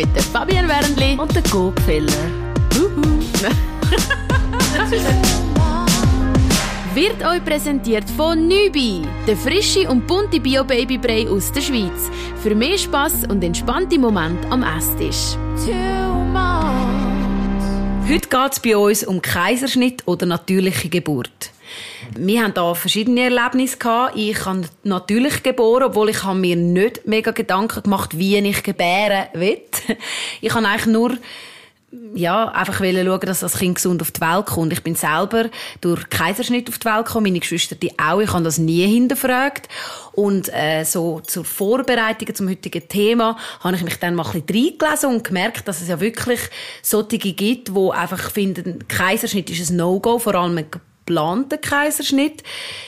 mit der Fabian Wernli und der Gopfeller. Wird euch präsentiert von Nübi, der frische und bunte Bio-Babybrei aus der Schweiz. Für mehr Spass und entspannte Momente am Esstisch. Heute geht es bei uns um Kaiserschnitt oder natürliche Geburt. Wir haben da verschiedene Erlebnisse gehabt. Ich habe natürlich geboren, obwohl ich mir nicht mega Gedanken gemacht, wie ich gebären will. Ich habe eigentlich nur ja, einfach schauen, dass das Kind gesund auf die Welt kommt. Ich bin selber durch Kaiserschnitt auf die Welt gekommen, meine Geschwister die auch. Ich habe das nie hinterfragt. Und äh, so zur Vorbereitung zum heutigen Thema habe ich mich dann mal ein bisschen reingelesen und gemerkt, dass es ja wirklich solche gibt, die einfach finden, Kaiserschnitt ist ein No-Go, vor allem geplanten Kaiserschnitt.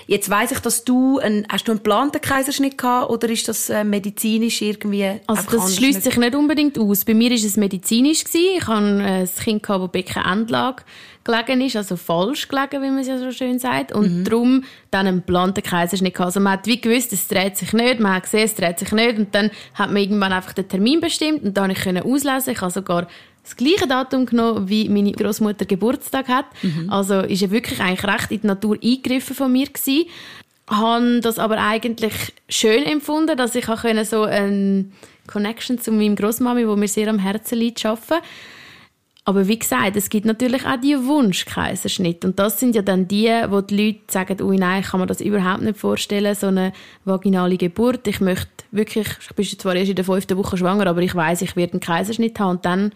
Jetzt weiß ich, dass du ein, hast du einen geplanten Kaiserschnitt gehabt oder ist das äh, medizinisch irgendwie? Also das schließt sich nicht unbedingt aus. Bei mir ist es medizinisch gewesen. Ich habe äh, ein Kind gehabt, das Beckenendlage gelegen ist, also falsch gelegen, wie man es ja so schön sagt. Und mhm. darum dann einen geplanten Kaiserschnitt gehabt. Also man hat wie gewusst, es dreht sich nicht, man hat gesehen, es dreht sich nicht und dann hat man irgendwann einfach den Termin bestimmt und dann konnte ich auslesen. Ich habe sogar das gleiche Datum genommen, wie meine Großmutter Geburtstag hat. Mhm. Also ist er wirklich eigentlich recht in die Natur eingegriffen von mir gewesen. Habe das aber eigentlich schön empfunden, dass ich auch so eine Connection zu meinem Großmami, wo mir sehr am Herzen liegt, schaffen. Aber wie gesagt, es gibt natürlich auch die Wunschkaiserschnitt. Und das sind ja dann die, wo die Leute sagen, ui nein, ich kann mir das überhaupt nicht vorstellen, so eine vaginale Geburt. Ich möchte wirklich, ich bin zwar erst in der fünften Woche schwanger, aber ich weiß, ich werde einen Kaiserschnitt haben. Und dann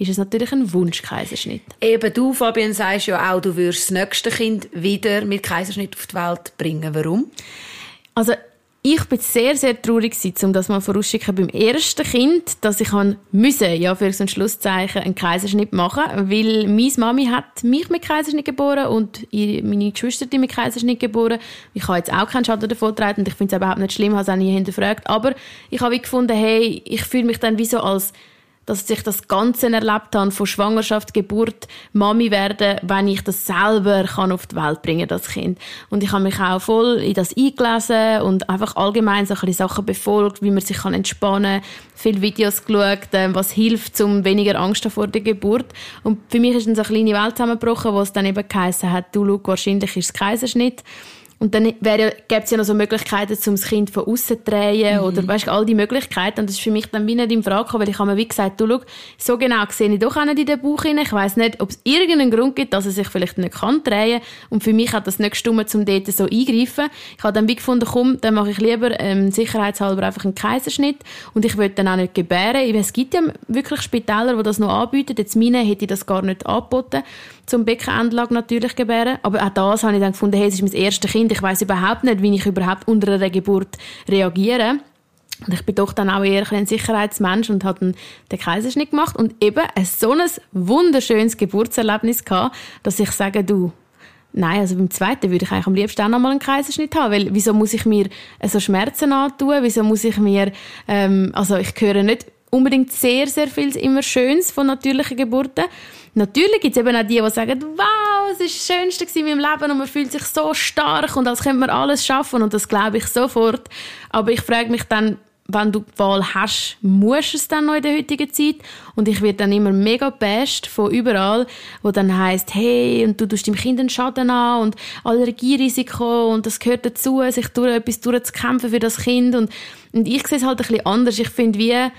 ist es natürlich ein Wunschkaiserschnitt. Eben du, Fabian, sagst ja auch, du würdest das nächste Kind wieder mit Kaiserschnitt auf die Welt bringen. Warum? Also ich bin sehr, sehr traurig um das mal vorausschicken beim ersten Kind, dass ich müssen, ja, für so ein Schlusszeichen, einen Kaiserschnitt machen, weil meine Mami hat mich mit Kaiserschnitt geboren und meine Geschwister die mit Kaiserschnitt geboren. Ich habe jetzt auch keinen Schaden davon getragen und ich finde es überhaupt nicht schlimm, habe es auch nie hinterfragt, aber ich habe gefunden, hey, ich fühle mich dann wie so als dass ich das Ganze erlebt habe, von Schwangerschaft, Geburt, Mami werden, wenn ich das selber kann auf die Welt bringen das Kind. Und ich habe mich auch voll in das eingelesen und einfach allgemein so ein Sachen befolgt, wie man sich kann entspannen kann, viele Videos geschaut, ähm, was hilft, um weniger Angst vor der Geburt. Und für mich ist dann so eine kleine Welt zusammengebrochen, wo es dann eben geheißen hat, du, schau, wahrscheinlich ist es Kaiserschnitt. Und dann ja, gäbe es ja noch so Möglichkeiten, um das Kind von außen zu drehen mhm. oder weißt, all die Möglichkeiten. Und das ist für mich dann wie nicht in Frage gekommen, weil ich habe mir wie gesagt, du schau, so genau sehe ich doch auch nicht in den Bauch hinein. Ich weiss nicht, ob es irgendeinen Grund gibt, dass er sich vielleicht nicht kann drehen Und für mich hat das nicht gestimmt, um dort so eingreifen. Ich habe dann wie gefunden, komm, dann mache ich lieber ähm, sicherheitshalber einfach einen Kaiserschnitt. Und ich will dann auch nicht gebären. Es gibt ja wirklich Spitäler, die das noch anbieten. Jetzt meine hätte ich das gar nicht angeboten zum Beckenendlage natürlich gebären. Aber auch das habe ich dann gefunden, hey, es ist mein erstes Kind, ich weiß überhaupt nicht, wie ich überhaupt unter einer Geburt reagiere. Und ich bin doch dann auch eher ein Sicherheitsmensch und habe den Kaiserschnitt gemacht und eben ein so ein wunderschönes Geburtserlebnis gehabt, dass ich sage, du, Nein, also beim zweiten würde ich eigentlich am liebsten auch noch mal einen Kaiserschnitt haben, weil wieso muss ich mir so Schmerzen antun? Wieso muss ich mir, ähm, also ich höre nicht unbedingt sehr, sehr viel immer Schönes von natürlichen Geburten. Natürlich gibt es eben auch die, die sagen, wow, es war das Schönste in meinem Leben und man fühlt sich so stark und als könnte man alles schaffen und das glaube ich sofort. Aber ich frage mich dann, wenn du die Wahl hast, musst du es dann noch in der heutigen Zeit? Und ich werde dann immer mega best von überall, wo dann heißt, hey, und du tust deinem Kind einen Schaden an und Allergierisiko und das gehört dazu, sich durch etwas durchzukämpfen für das Kind. Und, und ich sehe es halt ein bisschen anders. Ich finde, wie,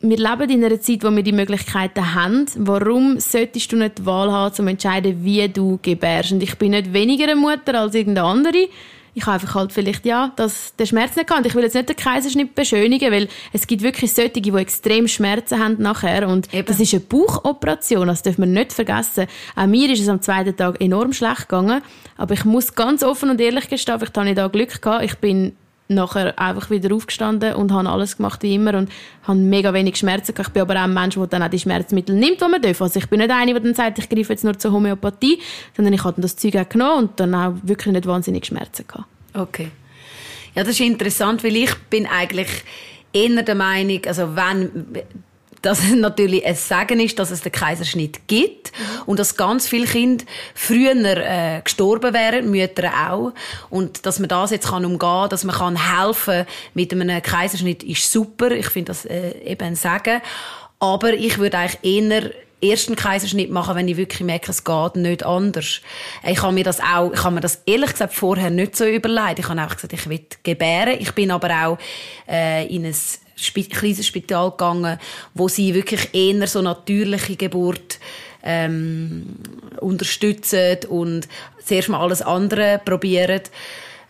wir leben in einer Zeit, wo wir die Möglichkeiten haben. Warum solltest du nicht die Wahl haben, zu entscheiden, wie du gebärst? Und ich bin nicht weniger eine Mutter als irgendeine andere. Ich habe einfach halt vielleicht, ja, dass der Schmerz nicht kann. Ich will jetzt nicht den Kaiserschnitt beschönigen, weil es gibt wirklich solche, die extrem Schmerzen haben nachher. Und Eben. das ist eine Bauchoperation, das dürfen wir nicht vergessen. Auch mir ist es am zweiten Tag enorm schlecht gegangen. Aber ich muss ganz offen und ehrlich gestehen, ich habe da Glück gehabt. Ich bin nachher einfach wieder aufgestanden und habe alles gemacht wie immer und habe mega wenig Schmerzen gehabt. Ich bin aber auch ein Mensch, der dann auch die Schmerzmittel nimmt, die man darf. Also ich bin nicht eine, die dann sagt, ich greife jetzt nur zur Homöopathie, sondern ich habe das Zeug auch genommen und dann auch wirklich nicht wahnsinnig Schmerzen gehabt. Okay. Ja, das ist interessant, weil ich bin eigentlich eher der Meinung, also wenn dass es natürlich ein Segen ist, dass es den Kaiserschnitt gibt und dass ganz viele Kinder früher äh, gestorben wären, Mütter auch. Und dass man das jetzt kann umgehen dass man kann helfen mit einem Kaiserschnitt, ist super. Ich finde das äh, eben ein Segen. Aber ich würde eigentlich eher ersten Kaiserschnitt machen, wenn ich wirklich merke, es geht nicht anders. Ich habe mir das auch, ich habe mir das ehrlich gesagt vorher nicht so überlegt. Ich habe einfach gesagt, ich will gebären. Ich bin aber auch äh, in ein kleines Spital gegangen, wo sie wirklich eher so natürliche Geburt ähm, unterstützen und zuerst mal alles andere probieren.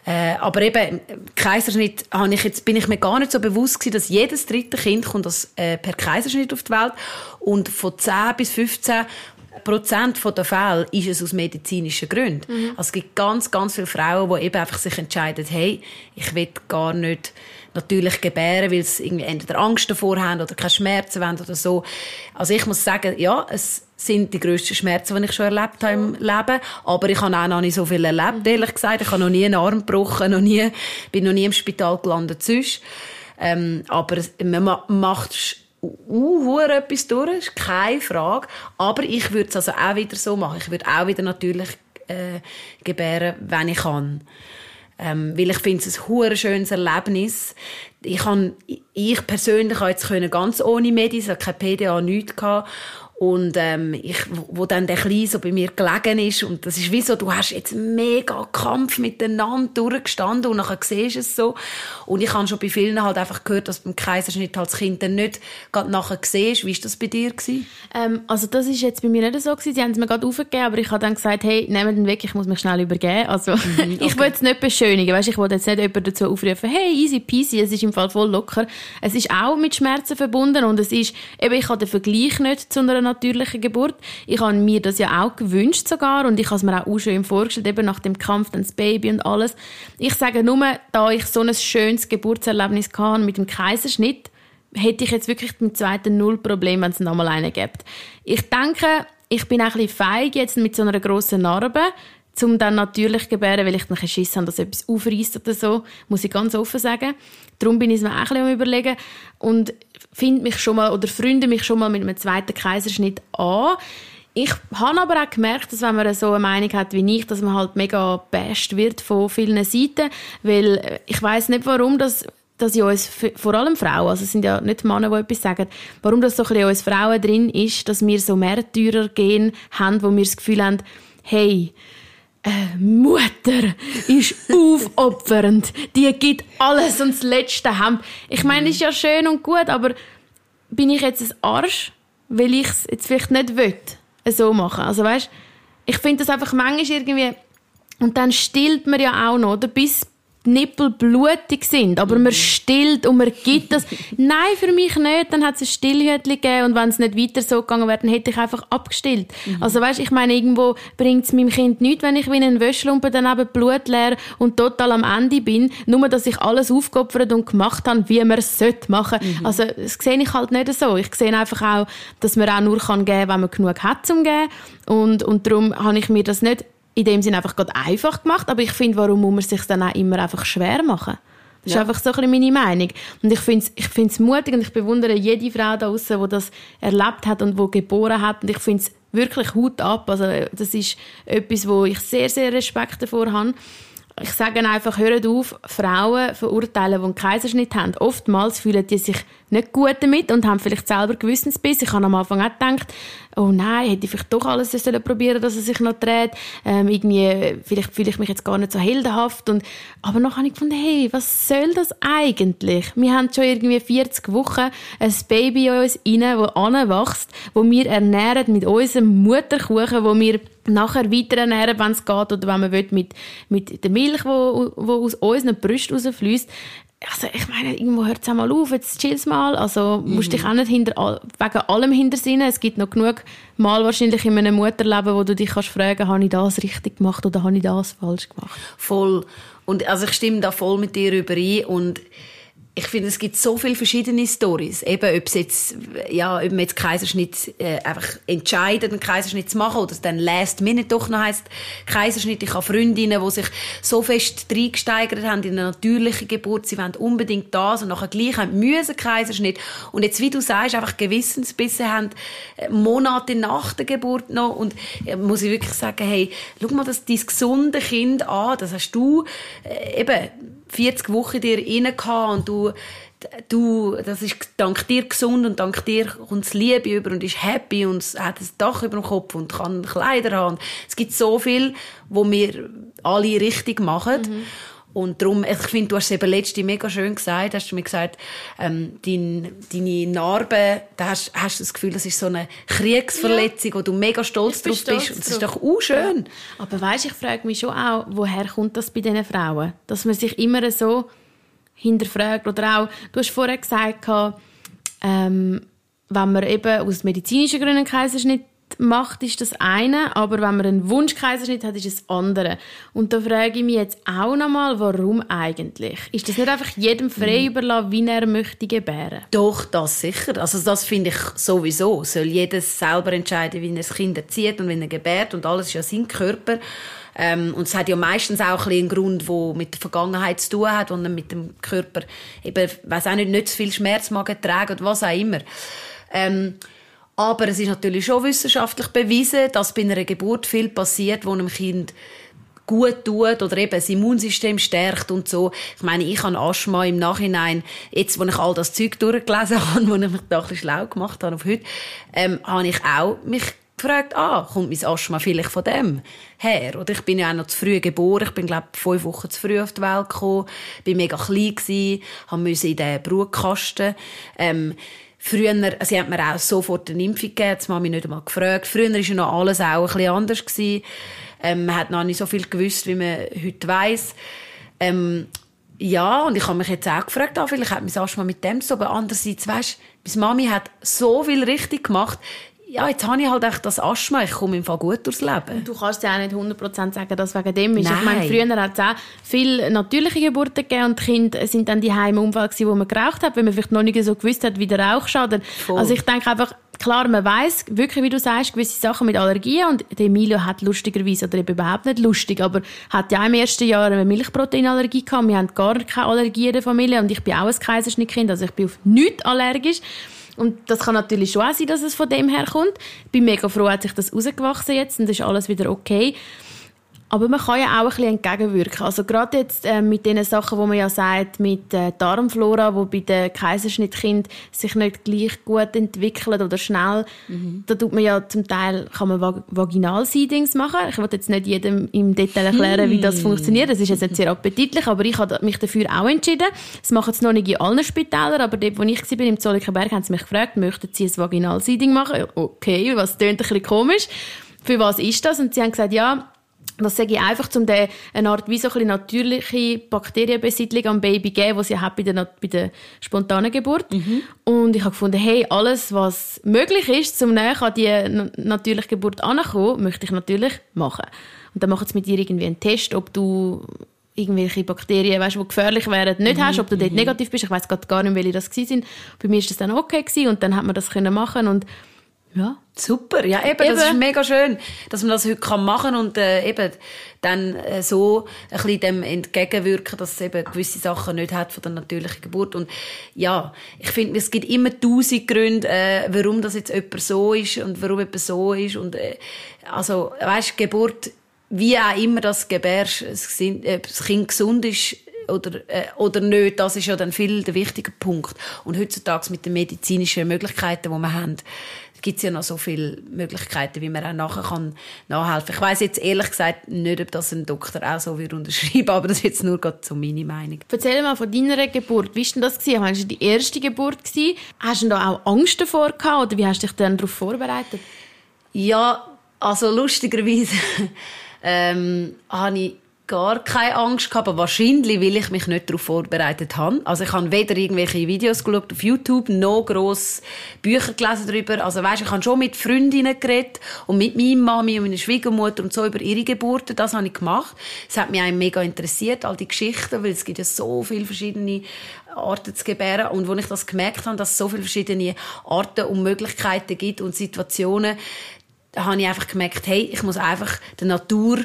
Äh, aber eben, Kaiserschnitt habe ich jetzt, bin ich mir gar nicht so bewusst gewesen, dass jedes dritte Kind kommt das, äh, per Kaiserschnitt auf die Welt und von 10 bis 15 Prozent der Fälle ist es aus medizinischen Gründen. Mhm. Also es gibt ganz, ganz viele Frauen, die eben einfach sich entscheiden, hey, ich will gar nicht natürlich gebären, weil sie irgendwie entweder Angst davor haben oder keine Schmerzen haben oder so. Also ich muss sagen, ja, es sind die grössten Schmerzen, die ich schon erlebt habe im Leben. Aber ich habe auch noch nicht so viel erlebt, ehrlich gesagt. Ich habe noch nie einen Arm gebrochen, noch nie, bin noch nie im Spital gelandet sonst. Ähm, aber man macht uh, etwas durch, ist keine Frage. Aber ich würde es also auch wieder so machen. Ich würde auch wieder natürlich äh, gebären, wenn ich kann. Ähm, weil ich finde es ein schönes Erlebnis. Ich, kann, ich persönlich habe jetzt ganz ohne Medis, keine PDA, nichts gehabt. Und ähm, ich, wo dann der Kleine so bei mir gelegen ist und das ist wie so, du hast jetzt mega Kampf miteinander durchgestanden und nachher siehst du es so. Und ich habe schon bei vielen halt einfach gehört, dass beim Kaiserschnitt halt das Kind dann nicht gerade nachher siehst. Wie war das bei dir? Ähm, also das ist jetzt bei mir nicht so gewesen. Sie haben es mir gerade aufgegeben, aber ich habe dann gesagt, hey, nehmt den weg, ich muss mich schnell übergeben. Also mhm, okay. ich will es nicht beschönigen, weißt, ich will jetzt nicht jemanden dazu aufrufen, hey, easy peasy, es ist im Fall voll locker. Es ist auch mit Schmerzen verbunden und es ist, eben, ich habe den Vergleich nicht zu einer natürlichen Geburt. Ich habe mir das ja auch gewünscht sogar und ich habe es mir auch schön vorgestellt, eben nach dem Kampf, dann das Baby und alles. Ich sage nur, da ich so ein schönes Geburtserlebnis hatte mit dem Kaiserschnitt, hätte ich jetzt wirklich mit dem zweiten null Problem, wenn es nochmal einen gibt. Ich denke, ich bin auch ein bisschen feig jetzt mit so einer grossen Narbe, um dann natürlich gebären, weil ich dann Schiss habe, dass etwas aufreißt oder so, muss ich ganz offen sagen. Darum bin ich mir auch ein am überlegen und finde mich schon mal oder freunde mich schon mal mit einem zweiten Kaiserschnitt an. Ich habe aber auch gemerkt, dass wenn man so eine Meinung hat wie ich, dass man halt mega best wird von vielen Seiten, weil ich weiß nicht, warum das dass in uns, vor allem Frauen, also es sind ja nicht Männer, die etwas sagen, warum das so ein bisschen in uns Frauen drin ist, dass wir so Märtyrer gehen haben, wo wir das Gefühl haben, hey, äh, Mutter ist aufopfernd. Die gibt alles und das letzte Hemd. Ich meine, ist ja schön und gut, aber bin ich jetzt ein Arsch, weil ich es jetzt vielleicht nicht will, so machen. Also weißt, ich finde das einfach manchmal irgendwie und dann stillt man ja auch noch, oder? Bis, Nippel blutig sind, aber man stillt und man gibt das. Nein, für mich nicht. Dann hat es ein Stillhütchen gegeben und wenn es nicht weiter so gegangen wäre, dann hätte ich einfach abgestillt. Mhm. Also weißt, ich meine, irgendwo bringt es meinem Kind nichts, wenn ich wie einen Wäschlumpen daneben Blut leer und total am Ende bin, nur dass ich alles aufgeopfert und gemacht habe, wie man es machen sollte. Mhm. Also das sehe ich halt nicht so. Ich sehe einfach auch, dass man auch nur kann geben kann, wenn man genug hat zum geben. Und, und darum habe ich mir das nicht in dem Sinne einfach gerade einfach gemacht, aber ich finde, warum muss man sich dann auch immer einfach schwer machen? Das ja. ist einfach so ein bisschen meine Meinung. Und ich finde es ich find's mutig und ich bewundere jede Frau da draußen, die das erlebt hat und die geboren hat. Und ich finde es wirklich Hut ab. Also, das ist etwas, wo ich sehr, sehr Respekt davor habe ich sage einfach, hört auf, Frauen verurteilen, die einen Kaiserschnitt haben. Oftmals fühlen die sich nicht gut damit und haben vielleicht selber Gewissensbiss. Ich habe am Anfang auch gedacht, oh nein, hätte ich vielleicht doch alles sollen probieren, dass er sich noch dreht. Ähm, irgendwie, vielleicht fühle ich mich jetzt gar nicht so heldenhaft. Und, aber noch habe ich gefunden, hey, was soll das eigentlich? Wir haben schon irgendwie 40 Wochen ein Baby in uns rein, das anwächst, wo wir ernähren mit unserem Mutterkuchen, wo wir nachher weiter ernähren, wenn es geht, oder wenn man will, mit, mit der Milch, die aus unseren Brüsten rausfließt. Also, ich meine, irgendwo hört es mal auf, jetzt chill's mal. Also, mhm. musst dich auch nicht hinter, wegen allem hintersinnen. Es gibt noch genug Mal wahrscheinlich in meinem Mutterleben, wo du dich kannst fragen, habe ich das richtig gemacht oder habe ich das falsch gemacht? Voll. Und also ich stimme da voll mit dir überein und ich finde, es gibt so viele verschiedene Stories. Eben, ob es jetzt, ja, ob man jetzt Kaiserschnitt äh, einfach entscheidet, einen Kaiserschnitt zu machen oder es dann last minute doch noch heisst Kaiserschnitt. Ich habe Freundinnen, die sich so fest reingesteigert haben in eine natürliche Geburt. Sie wollen unbedingt das und nachher gleich haben müssen Kaiserschnitt. Und jetzt, wie du sagst, einfach Gewissensbisse haben, äh, Monate nach der Geburt noch. Und äh, muss ich wirklich sagen, hey, schau mal das, dein gesunde Kind an. Das hast du, äh, eben, 40 Wochen dir rein und du du, das ist dank dir gesund und dank dir kommt es Liebe über und ist happy und hat ein Dach über dem Kopf und kann Kleider haben. Es gibt so viel, wo wir alle richtig machen. Mhm. Und darum, ich finde, du hast es eben letzte mega schön gesagt, hast du mir gesagt, ähm, dein, deine Narbe, da hast, hast du das Gefühl, das ist so eine Kriegsverletzung, ja. wo du mega stolz drauf stolz bist. Und das ist doch auch schön. Ja. Aber weißt, ich frage mich schon auch, woher kommt das bei diesen Frauen? Dass man sich immer so hinterfragt oder auch, du hast vorher gesagt, ähm, wenn man eben aus medizinischen Gründen einen Kaiserschnitt macht, ist das eine, aber wenn man einen Wunschkaiserschnitt hat, ist das andere. Und da frage ich mich jetzt auch nochmal, warum eigentlich? Ist das nicht einfach jedem frei mhm. überlassen, wie er möchte gebären? Doch, das sicher. Also das finde ich sowieso. Soll jeder selber entscheiden, wie er das Kind erzieht und wie er gebärt und alles ist ja sein Körper. Ähm, und es hat ja meistens auch ein einen Grund, der mit der Vergangenheit zu tun hat und mit dem Körper eben, weiß auch nicht, nicht zu viel Schmerz mag tragen oder was auch immer. Ähm, aber es ist natürlich schon wissenschaftlich bewiesen, dass bei einer Geburt viel passiert, wo einem Kind gut tut oder eben das Immunsystem stärkt und so. Ich meine, ich habe Asthma im Nachhinein, jetzt, wo ich all das Zeug durchgelesen habe, wo ich mich da ein schlau gemacht habe auf heute, ähm, habe ich auch mich gefragt, ah, kommt mein Asthma vielleicht von dem her? Oder ich bin ja auch noch zu früh geboren. Ich bin, glaube fünf Wochen zu früh auf die Welt gekommen, bin mega klein gewesen, musste in den Brutkasten. Ähm, Früher, sie hat mir auch sofort eine Impfung gegeben, das Mami nicht einmal gefragt. Früher war ja noch alles auch ein bisschen anders. Gewesen. Ähm, man hat noch nicht so viel gewusst, wie man heute weiss. Ähm, ja, und ich habe mich jetzt auch gefragt, ah, vielleicht hat mein Asthma mit dem so, aber andererseits, weißt, meine Mami hat so viel richtig gemacht ja, jetzt habe ich halt echt das Asthma, ich komme im Fall gut durchs Leben. Du kannst ja auch nicht 100% sagen, dass wegen dem ist. Nein. Ich meine, früher hat es auch viele natürliche Geburten gegeben und die Kinder sind dann die Heime Unfall wo man geraucht hat, weil man vielleicht noch nicht so gewusst hat, wie der Rauch schadet. Voll. Also ich denke einfach, klar, man weiß wirklich, wie du sagst, gewisse Sachen mit Allergien und Emilio hat lustigerweise, oder eben überhaupt nicht lustig, aber hat ja im ersten Jahr eine Milchproteinallergie gehabt. Wir haben gar keine Allergie in der Familie und ich bin auch ein Kaiserschnittkind, also ich bin auf nichts allergisch. Und das kann natürlich schon auch sein, dass es von dem her kommt. Ich bin mega froh, hat sich das rausgewachsen jetzt und ist alles wieder okay. Aber man kann ja auch ein bisschen entgegenwirken. Also gerade jetzt äh, mit den Sachen, wo man ja sagt, mit äh, Darmflora, wo bei den Kaiserschnittkind sich nicht gleich gut entwickelt oder schnell, mhm. da tut man ja zum Teil kann man Vag Vaginalseedings machen. Ich will jetzt nicht jedem im Detail erklären, wie das hm. funktioniert. Das ist jetzt nicht sehr appetitlich, aber ich habe mich dafür auch entschieden. Das machen es noch nicht in allen Spitälern, aber dort, wo ich war, im Zollikenberg, haben sie mich gefragt, möchten sie ein Vaginalseeding machen? Okay, was klingt ein bisschen komisch. Für was ist das? Und sie haben gesagt, ja, das sage ich einfach, um eine Art wie so ein natürliche Bakterienbesiedlung am Baby geben, was sie hat bei der, bei der spontanen Geburt. Mhm. Und ich habe gefunden, hey, alles, was möglich ist, zum näher an die natürliche Geburt anzukommen, möchte ich natürlich machen. Und dann machen sie mit dir irgendwie einen Test, ob du irgendwelche Bakterien, weißt, die gefährlich wären, nicht mhm. hast, ob du dort mhm. negativ bist. Ich weiß gerade gar nicht, welche das waren. Bei mir ist das dann okay gewesen und dann hat man das können machen und ja. Super, ja eben, eben, das ist mega schön, dass man das heute machen kann und äh, eben dann äh, so ein bisschen dem entgegenwirken, dass es eben gewisse Sachen nicht hat von der natürlichen Geburt und ja, ich finde, es gibt immer tausend Gründe, äh, warum das jetzt jemand so ist und warum jemand so ist und äh, also, weißt, Geburt, wie auch immer das gebärst, das äh, Kind gesund ist, oder, äh, oder nicht, das ist ja dann viel der wichtige Punkt. Und heutzutage mit den medizinischen Möglichkeiten, die wir haben, gibt es ja noch so viele Möglichkeiten, wie man auch nachher kann nachhelfen. Ich weiß jetzt ehrlich gesagt nicht, ob das ein Doktor auch so würde unterschreiben, aber das ist jetzt nur gerade so meine Meinung. Erzähl mal von deiner Geburt. Wie war denn das? Gewesen? Hast du die erste Geburt gewesen? Hast du da auch Angst davor gehabt oder wie hast du dich dann darauf vorbereitet? Ja, also lustigerweise ähm, habe ich gar keine Angst gehabt, aber wahrscheinlich, weil ich mich nicht darauf vorbereitet habe. Also ich habe weder irgendwelche Videos geschaut auf YouTube, noch gross Bücher gelesen darüber. Also weißt, ich habe schon mit Freundinnen geredet und mit meiner Mami und meiner Schwiegermutter und so über ihre Geburten. Das habe ich gemacht. Es hat mich auch mega interessiert, all die Geschichten, weil es gibt ja so viele verschiedene Arten zu gebären. Und als ich das gemerkt habe, dass es so viele verschiedene Arten und Möglichkeiten gibt und Situationen, habe ich einfach gemerkt, hey, ich muss einfach der Natur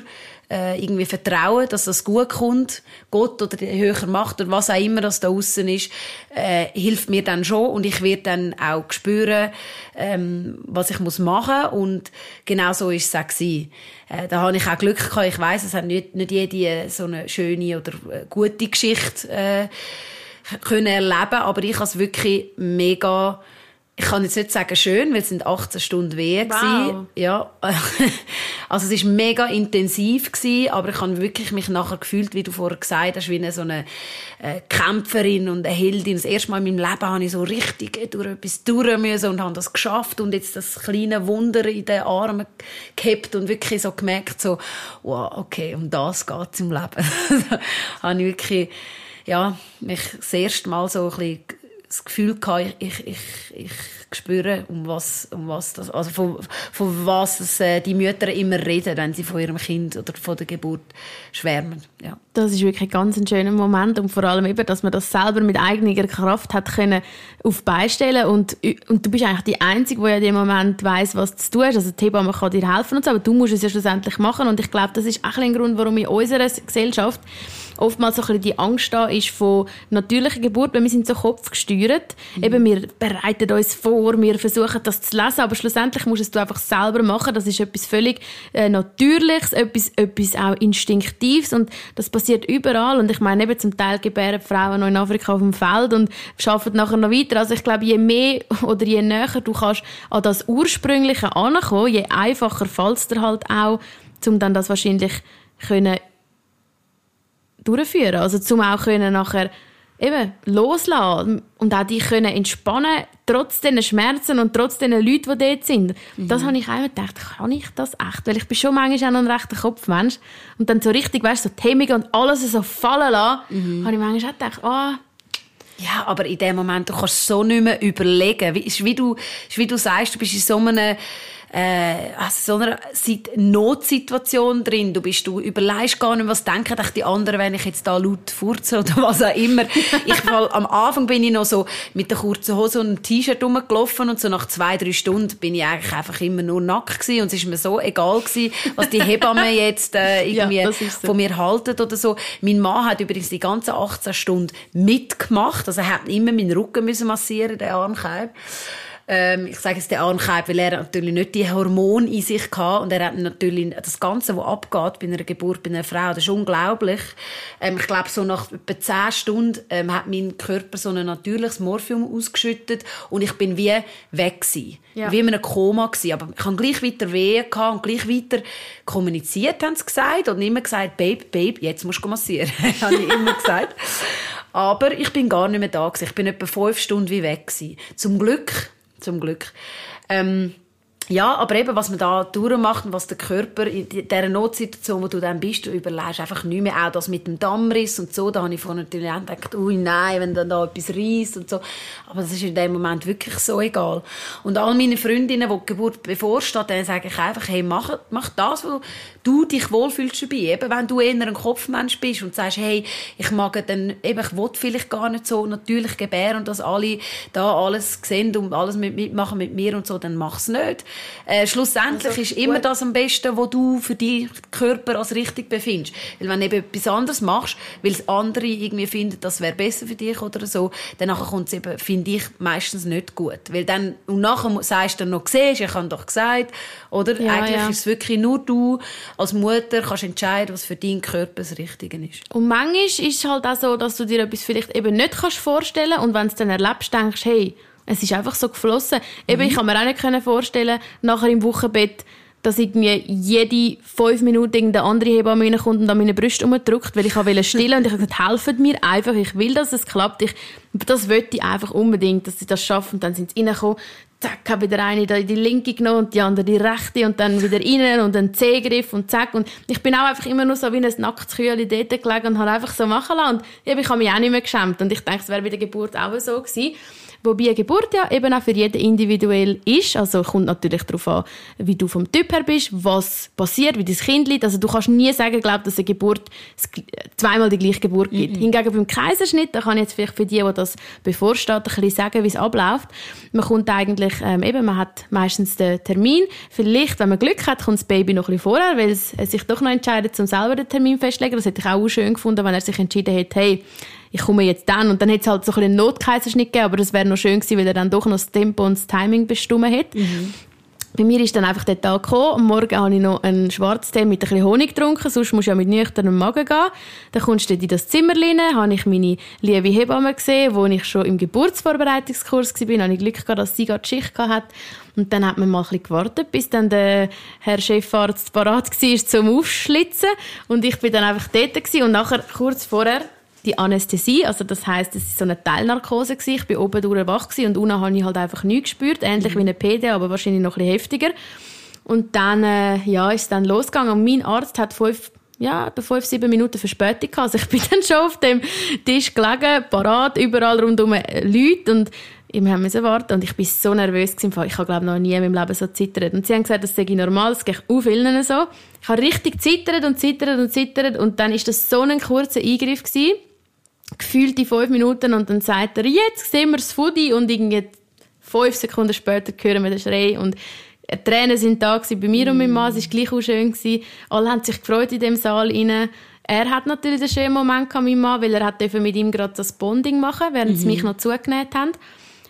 äh, irgendwie vertrauen, dass das gut kommt. Gott oder die höhere Macht oder was auch immer das da außen ist, äh, hilft mir dann schon und ich werde dann auch spüren, ähm, was ich muss machen und genau so ist es auch. Äh, da habe ich auch Glück gehabt. Ich weiß, es hat nicht, nicht jede so eine schöne oder äh, gute Geschichte. Äh, können erleben, aber ich habe es wirklich mega ich kann jetzt nicht sagen schön, weil es sind 18 Stunden Wehe wow. Ja, also es ist mega intensiv gewesen, aber ich habe wirklich mich nachher gefühlt, wie du vorher gesagt hast, wie eine so eine äh, Kämpferin und eine Heldin. Das erste Mal in meinem Leben habe ich so richtig durch etwas durch müssen und habe das geschafft und jetzt das kleine Wunder in den Armen gehabt und wirklich so gemerkt, so, wow, okay, um das geht es im Leben. habe ich wirklich, ja, mich das erste Mal so ein bisschen das Gefühl gehabt, ich, ich, ich, spüre, um was, um was das, also von, von was das, äh, die Mütter immer reden, wenn sie von ihrem Kind oder von der Geburt schwärmen. Ja. Das ist wirklich ein ganz schöner Moment und vor allem eben, dass man das selber mit eigener Kraft hat können auf beistellen und und du bist eigentlich die Einzige, die ja in dem Moment weiß, was du tust. Also die Hebamme kann dir helfen und so, aber du musst es ja schlussendlich machen und ich glaube, das ist auch ein Grund, warum in unserer Gesellschaft oftmals so ein bisschen die Angst da ist von natürlicher Geburt, weil wir sind so kopfgesteuert. Mhm. Eben, wir bereiten uns vor, wir versuchen das zu lesen, aber schlussendlich musst du es einfach selber machen. Das ist etwas völlig äh, Natürliches, etwas, etwas auch Instinktives und das passiert überall. Und ich meine, eben zum Teil gebären Frauen noch in Afrika auf dem Feld und arbeiten nachher noch weiter. Also ich glaube, je mehr oder je näher du kannst an das Ursprüngliche ankommen, je einfacher fällt es dir halt auch, um dann das wahrscheinlich können durchführen. Also zum auch können nachher eben loslassen und auch die können entspannen, trotz den Schmerzen und trotz den Leuten, die dort sind. Mhm. Das habe ich auch gedacht, kann ich das echt? Weil ich bin schon manchmal auch noch ein rechter Kopfmensch. Und dann so richtig, weißt du, so Themen und alles so fallen lassen, mhm. habe ich manchmal auch gedacht, oh, ja, aber in dem Moment, du kannst so nicht mehr überlegen. Wie, wie, du, wie du sagst, du bist in so einem äh, also so einer Notsituation drin. Du bist, du überlegst gar nicht, was denken die anderen, wenn ich jetzt da laut furze oder was auch immer. ich fall, am Anfang bin ich noch so mit der kurzen Hose und einem T-Shirt rumgelaufen und so nach zwei, drei Stunden bin ich eigentlich einfach immer nur nackt gewesen und es ist mir so egal gewesen, was die Hebamme jetzt äh, irgendwie ja, so. von mir halten oder so. Mein Mann hat übrigens die ganzen 18 Stunden mitgemacht, also er hat immer meinen Rücken müssen massieren, der Armkeib. Ähm, ich sage es der Arnkeib, weil er natürlich nicht die Hormone in sich hatte und er hat natürlich das Ganze, was abgeht bei einer Geburt bei einer Frau, das ist unglaublich. Ähm, ich glaube, so nach etwa zehn Stunden ähm, hat mein Körper so ein natürliches Morphium ausgeschüttet und ich bin wie weg gewesen. Ja. Wie in einem Koma gewesen. Aber ich habe gleich weiter Wehen gehabt und gleich weiter kommuniziert, haben sie gesagt. Und immer gesagt, Babe, Babe, jetzt musst du massieren. habe ich immer gesagt. Aber ich bin gar nicht mehr da gewesen. Ich bin etwa fünf Stunden wie weg gewesen. Zum Glück zum Glück. Ähm, ja, aber eben, was man da durchmacht und was der Körper in dieser Notsituation, wo du dann bist, du überlegst einfach nicht mehr. Auch das mit dem Dammriss und so, da habe ich vorhin natürlich auch gedacht, ui nein, wenn dann da etwas reißt und so. Aber das ist in dem Moment wirklich so egal. Und all meine Freundinnen, die die Geburt bevorsteht, denen sage ich einfach, hey, mach, mach das, wo du dich wohlfühlst dabei. Eben, wenn du eher ein Kopfmensch bist und sagst, hey, ich mag dann, eben, ich will vielleicht gar nicht so natürlich gebären und dass alle da alles sehen und alles mitmachen mit mir und so, dann mach's nicht. Äh, schlussendlich also, ist immer gut. das am besten, was du für deinen Körper als richtig befindest. Weil wenn du eben etwas anderes machst, weil andere irgendwie finden, das wäre besser für dich oder so, dann kommt es eben, finde ich, meistens nicht gut. Weil dann, und nachher sagst du dann noch, siehst, ich habe doch gesagt, oder? Ja, Eigentlich ja. ist es wirklich nur du als Mutter kannst entscheiden, was für deinen Körper das Richtige ist. Und manchmal ist es halt auch so, dass du dir etwas vielleicht eben nicht kannst vorstellen und wenn du es dann erlebst, denkst, hey, es ist einfach so geflossen. Mhm. Eben, ich kann mir auch nicht vorstellen, nachher im Wochenbett, dass irgendwie jede fünf Minuten irgendeine andere Hebamme reinkommt und an meine Brüste umdrückt, weil ich wollte stillen und ich habe gesagt, helfet mir einfach, ich will, dass es klappt. Ich, das wollte ich einfach unbedingt, dass sie das schaffen. Und dann sind sie reingekommen, zack, habe wieder eine in die linke genommen und die andere die rechte und dann wieder rein und dann C-Griff und zack. Und ich bin auch einfach immer nur so wie ein nacktes Kühl dort gelegen und habe einfach so machen lassen. Und ich habe mich auch nicht mehr geschämt. Und ich denke, es wäre bei der Geburt auch so gewesen. Wobei eine Geburt ja eben auch für jeden individuell ist. Also kommt natürlich darauf an, wie du vom Typ her bist, was passiert, wie dein Kind liegt. Also du kannst nie sagen, glaub, dass eine Geburt zweimal die gleiche Geburt gibt. Mhm. Hingegen beim Kaiserschnitt, da kann ich jetzt vielleicht für die, die das bevorsteht, ein bisschen sagen, wie es abläuft. Man kommt eigentlich, ähm, eben, man hat meistens den Termin. Vielleicht, wenn man Glück hat, kommt das Baby noch ein bisschen vorher, weil es sich doch noch entscheidet, zum selber den Termin festlegen. Das hätte ich auch schön gefunden, wenn er sich entschieden hätte, hey, ich komme jetzt dann. Und dann hätte es halt so ein einen Notkaiserschnitt gegeben, aber das wäre noch schön gewesen, weil er dann doch noch das Tempo und das Timing bestimmt hätte. Mhm. bei mir ist dann einfach der Tag gekommen. Am Morgen habe ich noch einen Schwarztee mit ein bisschen Honig getrunken. Sonst musst du ja mit nüchternem Magen gehen. Dann kommst du in das Zimmer rein. habe ich meine liebe Hebamme gesehen, wo ich schon im Geburtsvorbereitungskurs war. habe ich Glück gehabt, dass sie gerade Schicht hatte. Und dann hat man mal ein bisschen gewartet, bis dann der Herr Chefarzt parat war zum Aufschlitzen. Und ich bin dann einfach dort gewesen. Und nachher, kurz vorher, die Anästhesie, also das heißt, es war so eine Teilnarkose gewesen. Ich bin oben durch wach und unten habe ich halt einfach nichts gespürt, ähnlich mhm. wie eine PD, aber wahrscheinlich noch ein bisschen heftiger. Und dann, äh, ja, ist es dann losgegangen und mein Arzt hat fünf ja, etwa fünf, sieben Minuten Verspätung gehabt. Also ich bin dann schon auf dem Tisch gelegen, parat, überall rundum Leute und wir haben müssen warten und ich bin so nervös gewesen. Ich habe glaube noch nie in meinem Leben so zittert. Und sie haben gesagt, das sei normal, das geht auch vielen so. Ich habe richtig zittert und zittert und zittert und dann ist das so ein kurzer Eingriff gewesen gefühlt die fünf Minuten und dann sagt er, jetzt sehen wir das Foodie und irgendwie fünf Sekunden später hören wir den Schrei und Tränen sind da gewesen, bei mir mm. und meinem Mann, es war gleich auch schön. Gewesen. Alle haben sich gefreut in dem Saal rein. Er hat natürlich einen schönen Moment gehabt, mein Mann, weil er hat mit ihm gerade das Bonding machen, während mm sie mhm. mich noch zugenäht haben.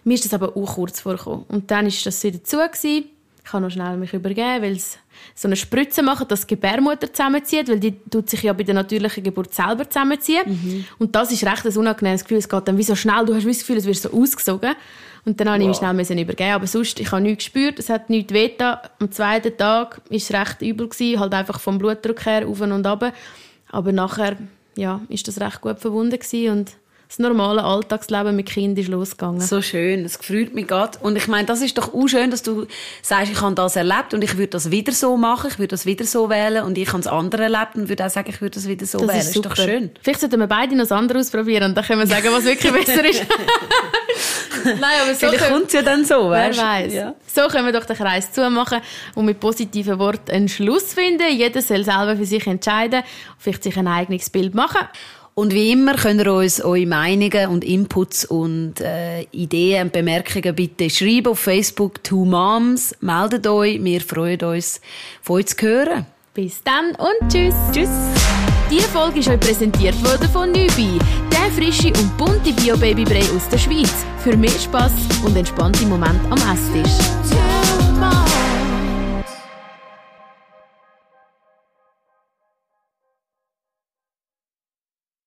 Mir ist das aber auch kurz vorgekommen. Und dann ist das wieder zu gewesen. Ich kann noch schnell mich übergeben, weil es so eine Spritze machen, dass die Gebärmutter zusammenzieht, weil die tut sich ja bei der natürlichen Geburt selber zusammenziehen. Mhm. Und das ist recht ein unangenehmes Gefühl. Es geht dann wie so schnell, du hast das Gefühl, es wird so ausgesogen. Und dann wow. habe ich mich schnell übergeben. Aber sonst, ich habe nichts gespürt, es hat nichts weh Am zweiten Tag war es recht übel, gewesen, halt einfach vom Blutdruck her auf und ab. Aber nachher, ja, ist das recht gut verwunden gewesen und das normale Alltagsleben mit Kindern ist losgegangen. So schön, es freut mich gerade. Und ich meine, das ist doch auch schön, dass du sagst, ich habe das erlebt und ich würde das wieder so machen, ich würde das wieder so wählen und ich habe das andere erlebt und würde auch sagen, ich würde das wieder so das wählen. Ist, ist, doch schön. Vielleicht sollten wir beide noch das andere ausprobieren und dann können wir sagen, was wirklich besser ist. Nein, aber so Vielleicht kommt es ja dann so, weißt? Wer weiß. Ja. So können wir doch den Kreis zumachen und mit positiven Worten einen Schluss finden. Jeder soll selber für sich entscheiden und vielleicht sich ein eigenes Bild machen. Und wie immer könnt ihr uns eure Meinungen und Inputs und äh, Ideen und Bemerkungen bitte schreiben auf Facebook Two Moms. Meldet euch, wir freuen uns, von euch zu hören. Bis dann und tschüss. Tschüss. Diese Folge ist euch präsentiert worden von Nübi, der frische und bunte Bio-Baby-Brei aus der Schweiz. Für mehr Spass und entspannte Momente am Esstisch.